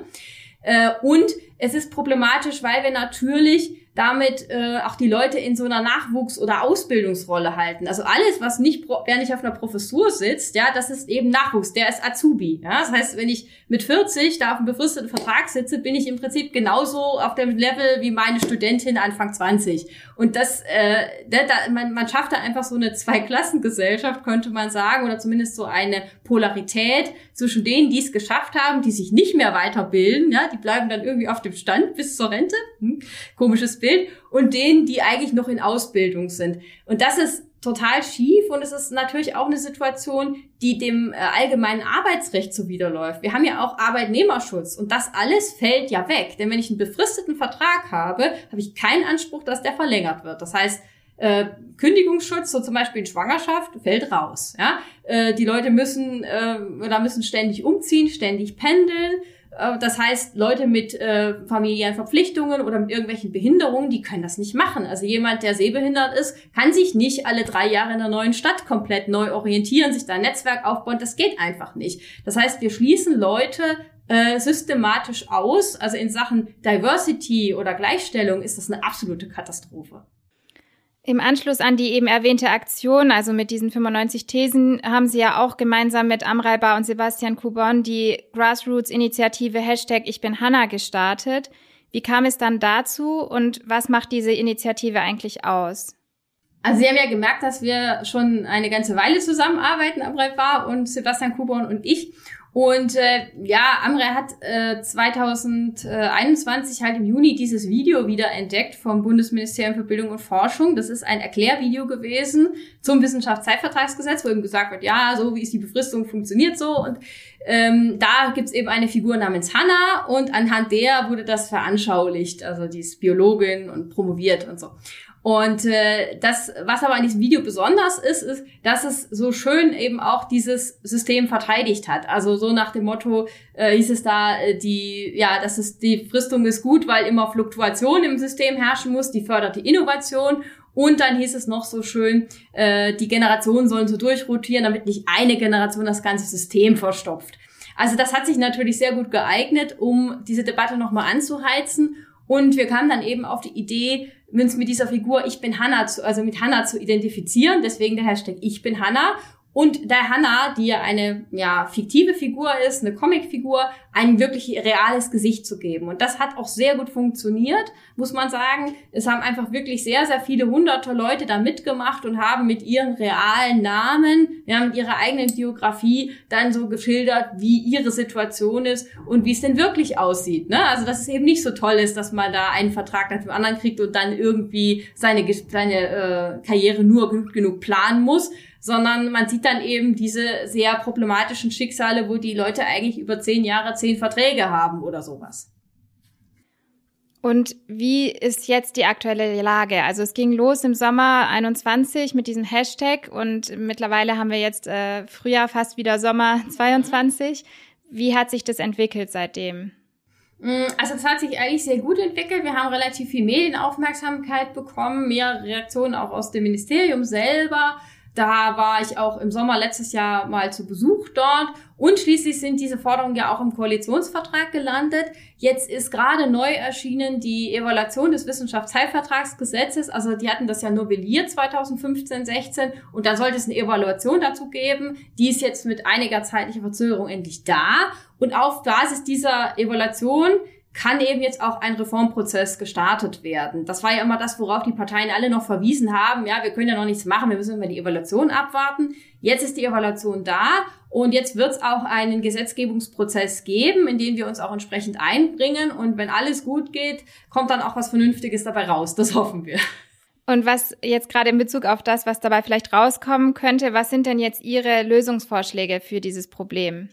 Äh, und es ist problematisch, weil wir natürlich damit äh, auch die Leute in so einer Nachwuchs- oder Ausbildungsrolle halten. Also alles, was nicht, wer nicht auf einer Professur sitzt, ja, das ist eben Nachwuchs, der ist Azubi. Ja? Das heißt, wenn ich mit 40 da auf einem befristeten Vertrag sitze, bin ich im Prinzip genauso auf dem Level wie meine Studentin Anfang 20. Und das, äh, da, man, man schafft da einfach so eine Zweiklassengesellschaft, könnte man sagen, oder zumindest so eine Polarität zwischen denen, die es geschafft haben, die sich nicht mehr weiterbilden, ja, die bleiben dann irgendwie auf dem Stand bis zur Rente. Hm, komisches Bild und denen, die eigentlich noch in Ausbildung sind. Und das ist total schief und es ist natürlich auch eine Situation, die dem äh, allgemeinen Arbeitsrecht zuwiderläuft. Wir haben ja auch Arbeitnehmerschutz und das alles fällt ja weg. Denn wenn ich einen befristeten Vertrag habe, habe ich keinen Anspruch, dass der verlängert wird. Das heißt, äh, Kündigungsschutz, so zum Beispiel in Schwangerschaft, fällt raus. Ja? Äh, die Leute müssen äh, oder müssen ständig umziehen, ständig pendeln. Äh, das heißt, Leute mit äh, familiären Verpflichtungen oder mit irgendwelchen Behinderungen, die können das nicht machen. Also jemand, der sehbehindert ist, kann sich nicht alle drei Jahre in der neuen Stadt komplett neu orientieren, sich da ein Netzwerk aufbauen. Das geht einfach nicht. Das heißt, wir schließen Leute äh, systematisch aus. Also in Sachen Diversity oder Gleichstellung ist das eine absolute Katastrophe. Im Anschluss an die eben erwähnte Aktion, also mit diesen 95 Thesen, haben Sie ja auch gemeinsam mit Amrei Bar und Sebastian Kubon die Grassroots-Initiative Hashtag Ich bin Hanna gestartet. Wie kam es dann dazu und was macht diese Initiative eigentlich aus? Also Sie haben ja gemerkt, dass wir schon eine ganze Weile zusammenarbeiten, Amrei Bar und Sebastian Kubon und ich. Und äh, ja, Amre hat äh, 2021 halt im Juni dieses Video wieder entdeckt vom Bundesministerium für Bildung und Forschung. Das ist ein Erklärvideo gewesen zum Wissenschaftszeitvertragsgesetz, wo eben gesagt wird, ja, so wie ist die Befristung, funktioniert so. Und ähm, da gibt's eben eine Figur namens Hannah und anhand der wurde das veranschaulicht. Also die ist Biologin und promoviert und so. Und äh, das, was aber an diesem Video besonders ist, ist, dass es so schön eben auch dieses System verteidigt hat. Also so nach dem Motto äh, hieß es da, äh, die, ja, das ist die Fristung ist gut, weil immer Fluktuation im System herrschen muss, die fördert die Innovation. Und dann hieß es noch so schön, äh, die Generationen sollen so durchrotieren, damit nicht eine Generation das ganze System verstopft. Also das hat sich natürlich sehr gut geeignet, um diese Debatte nochmal anzuheizen. Und wir kamen dann eben auf die Idee, uns mit dieser Figur Ich bin Hanna, zu, also mit Hanna zu identifizieren. Deswegen der Hashtag Ich bin Hanna und der Hannah, die ja eine ja, fiktive Figur ist, eine Comicfigur, ein wirklich reales Gesicht zu geben. Und das hat auch sehr gut funktioniert, muss man sagen. Es haben einfach wirklich sehr, sehr viele hunderte Leute da mitgemacht und haben mit ihren realen Namen, ja, mit ihrer eigenen Biografie dann so geschildert, wie ihre Situation ist und wie es denn wirklich aussieht. Ne? Also, dass es eben nicht so toll ist, dass man da einen Vertrag nach dem anderen kriegt und dann irgendwie seine, seine äh, Karriere nur gut genug planen muss, sondern man sieht dann eben diese sehr problematischen Schicksale, wo die Leute eigentlich über zehn Jahre zehn Verträge haben oder sowas. Und wie ist jetzt die aktuelle Lage? Also es ging los im Sommer 21 mit diesem Hashtag und mittlerweile haben wir jetzt äh, Frühjahr fast wieder Sommer 22. Wie hat sich das entwickelt seitdem? Mm, also es hat sich eigentlich sehr gut entwickelt. Wir haben relativ viel Medienaufmerksamkeit bekommen, mehr Reaktionen auch aus dem Ministerium selber. Da war ich auch im Sommer letztes Jahr mal zu Besuch dort. Und schließlich sind diese Forderungen ja auch im Koalitionsvertrag gelandet. Jetzt ist gerade neu erschienen die Evaluation des Wissenschaftsheilvertragsgesetzes. Also die hatten das ja novelliert 2015, 16. Und da sollte es eine Evaluation dazu geben. Die ist jetzt mit einiger zeitlicher Verzögerung endlich da. Und auf Basis dieser Evaluation kann eben jetzt auch ein Reformprozess gestartet werden. Das war ja immer das, worauf die Parteien alle noch verwiesen haben. Ja, wir können ja noch nichts machen, wir müssen immer die Evaluation abwarten. Jetzt ist die Evaluation da und jetzt wird es auch einen Gesetzgebungsprozess geben, in den wir uns auch entsprechend einbringen. Und wenn alles gut geht, kommt dann auch was Vernünftiges dabei raus. Das hoffen wir. Und was jetzt gerade in Bezug auf das, was dabei vielleicht rauskommen könnte, was sind denn jetzt Ihre Lösungsvorschläge für dieses Problem?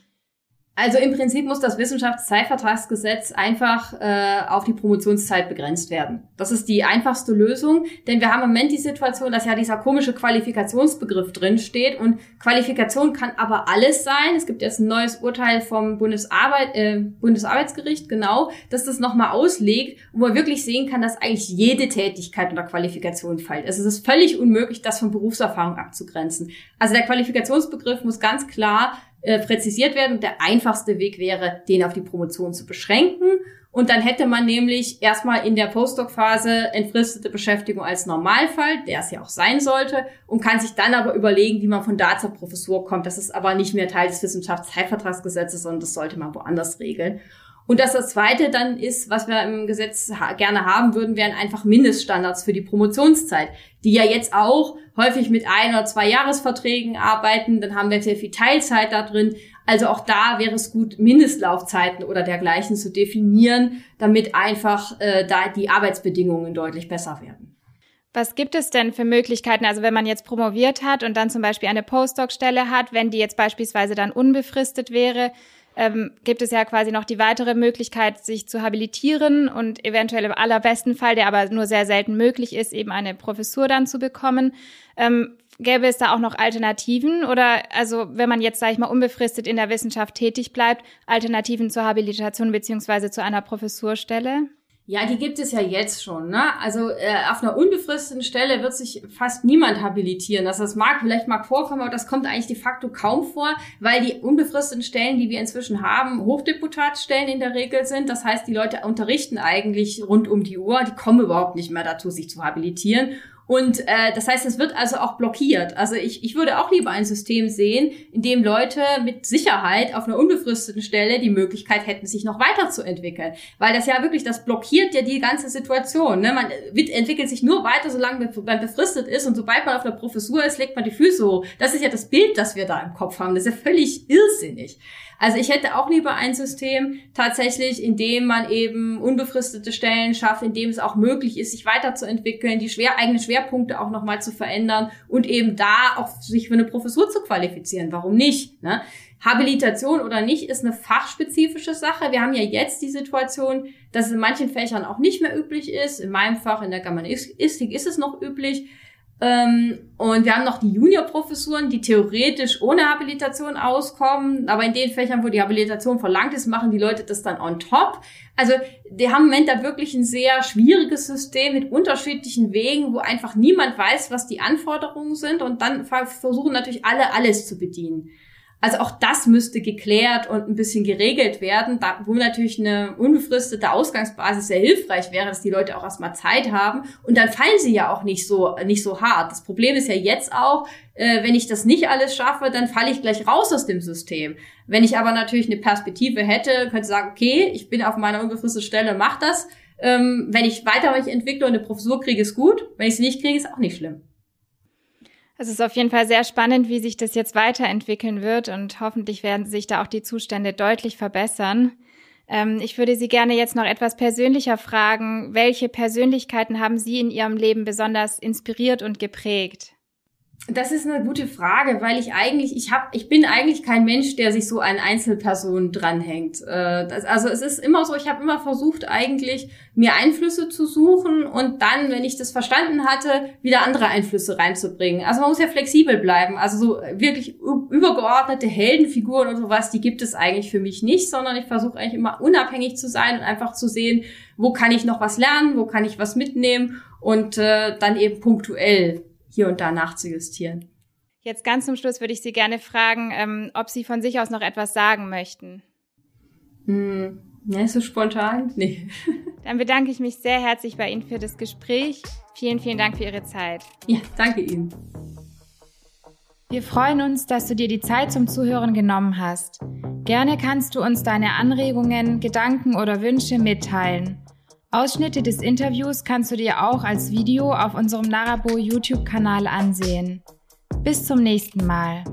Also im Prinzip muss das Wissenschaftszeitvertragsgesetz einfach äh, auf die Promotionszeit begrenzt werden. Das ist die einfachste Lösung, denn wir haben im Moment die Situation, dass ja dieser komische Qualifikationsbegriff drin steht und Qualifikation kann aber alles sein. Es gibt jetzt ein neues Urteil vom Bundesarbeit, äh, Bundesarbeitsgericht, genau, dass das nochmal auslegt, wo man wirklich sehen kann, dass eigentlich jede Tätigkeit unter Qualifikation fällt. Also es ist völlig unmöglich, das von Berufserfahrung abzugrenzen. Also der Qualifikationsbegriff muss ganz klar äh, präzisiert werden. Der einfachste Weg wäre, den auf die Promotion zu beschränken. Und dann hätte man nämlich erstmal in der Postdoc-Phase entfristete Beschäftigung als Normalfall, der es ja auch sein sollte, und kann sich dann aber überlegen, wie man von da zur Professur kommt. Das ist aber nicht mehr Teil des Wissenschaftszeitvertragsgesetzes, sondern das sollte man woanders regeln. Und dass das Zweite dann ist, was wir im Gesetz ha gerne haben würden, wären einfach Mindeststandards für die Promotionszeit, die ja jetzt auch häufig mit ein oder zwei Jahresverträgen arbeiten. Dann haben wir sehr viel Teilzeit da drin. Also auch da wäre es gut, Mindestlaufzeiten oder dergleichen zu definieren, damit einfach äh, da die Arbeitsbedingungen deutlich besser werden. Was gibt es denn für Möglichkeiten? Also wenn man jetzt promoviert hat und dann zum Beispiel eine Postdoc-Stelle hat, wenn die jetzt beispielsweise dann unbefristet wäre, ähm, gibt es ja quasi noch die weitere Möglichkeit, sich zu habilitieren und eventuell im allerbesten Fall, der aber nur sehr selten möglich ist, eben eine Professur dann zu bekommen. Ähm, gäbe es da auch noch Alternativen oder also wenn man jetzt, sage ich mal, unbefristet in der Wissenschaft tätig bleibt, Alternativen zur Habilitation beziehungsweise zu einer Professurstelle? Ja, die gibt es ja jetzt schon. Ne? Also äh, auf einer unbefristeten Stelle wird sich fast niemand habilitieren. Das, das mag vielleicht mag vorkommen, aber das kommt eigentlich de facto kaum vor, weil die unbefristeten Stellen, die wir inzwischen haben, Hochdeputatsstellen in der Regel sind. Das heißt, die Leute unterrichten eigentlich rund um die Uhr. Die kommen überhaupt nicht mehr dazu, sich zu habilitieren. Und äh, das heißt, es wird also auch blockiert. Also ich, ich würde auch lieber ein System sehen, in dem Leute mit Sicherheit auf einer unbefristeten Stelle die Möglichkeit hätten, sich noch weiterzuentwickeln. Weil das ja wirklich, das blockiert ja die ganze Situation. Ne? Man entwickelt sich nur weiter, solange man befristet ist. Und sobald man auf einer Professur ist, legt man die Füße hoch. Das ist ja das Bild, das wir da im Kopf haben. Das ist ja völlig irrsinnig. Also ich hätte auch lieber ein System tatsächlich, in dem man eben unbefristete Stellen schafft, in dem es auch möglich ist, sich weiterzuentwickeln, die schwer, eigenen Schwerpunkte auch nochmal zu verändern und eben da auch sich für eine Professur zu qualifizieren. Warum nicht? Ne? Habilitation oder nicht ist eine fachspezifische Sache. Wir haben ja jetzt die Situation, dass es in manchen Fächern auch nicht mehr üblich ist. In meinem Fach, in der Germanistik, ist es noch üblich. Ähm, und wir haben noch die Juniorprofessuren, die theoretisch ohne Habilitation auskommen, aber in den Fächern, wo die Habilitation verlangt ist, machen die Leute das dann on top. Also die haben im Moment da wirklich ein sehr schwieriges System mit unterschiedlichen Wegen, wo einfach niemand weiß, was die Anforderungen sind und dann versuchen natürlich alle alles zu bedienen. Also auch das müsste geklärt und ein bisschen geregelt werden, da, wo natürlich eine unbefristete Ausgangsbasis sehr hilfreich wäre, dass die Leute auch erstmal Zeit haben und dann fallen sie ja auch nicht so nicht so hart. Das Problem ist ja jetzt auch, äh, wenn ich das nicht alles schaffe, dann falle ich gleich raus aus dem System. Wenn ich aber natürlich eine Perspektive hätte, könnte ich sagen, okay, ich bin auf meiner unbefristeten Stelle, mach das. Ähm, wenn ich weiter mich entwickle und eine Professur kriege, ist gut. Wenn ich sie nicht kriege, ist auch nicht schlimm. Es ist auf jeden Fall sehr spannend, wie sich das jetzt weiterentwickeln wird und hoffentlich werden sich da auch die Zustände deutlich verbessern. Ähm, ich würde Sie gerne jetzt noch etwas persönlicher fragen. Welche Persönlichkeiten haben Sie in Ihrem Leben besonders inspiriert und geprägt? Das ist eine gute Frage, weil ich eigentlich, ich habe, ich bin eigentlich kein Mensch, der sich so an Einzelpersonen dranhängt. Äh, also es ist immer so, ich habe immer versucht, eigentlich mir Einflüsse zu suchen und dann, wenn ich das verstanden hatte, wieder andere Einflüsse reinzubringen. Also man muss ja flexibel bleiben. Also so wirklich übergeordnete Heldenfiguren und sowas, die gibt es eigentlich für mich nicht, sondern ich versuche eigentlich immer unabhängig zu sein und einfach zu sehen, wo kann ich noch was lernen, wo kann ich was mitnehmen und äh, dann eben punktuell hier und da nachzujustieren. Jetzt ganz zum Schluss würde ich Sie gerne fragen, ähm, ob Sie von sich aus noch etwas sagen möchten. Hm, ne, so spontan? Nee. Dann bedanke ich mich sehr herzlich bei Ihnen für das Gespräch. Vielen, vielen Dank für Ihre Zeit. Ja, danke Ihnen. Wir freuen uns, dass du dir die Zeit zum Zuhören genommen hast. Gerne kannst du uns deine Anregungen, Gedanken oder Wünsche mitteilen. Ausschnitte des Interviews kannst du dir auch als Video auf unserem Narabo YouTube-Kanal ansehen. Bis zum nächsten Mal.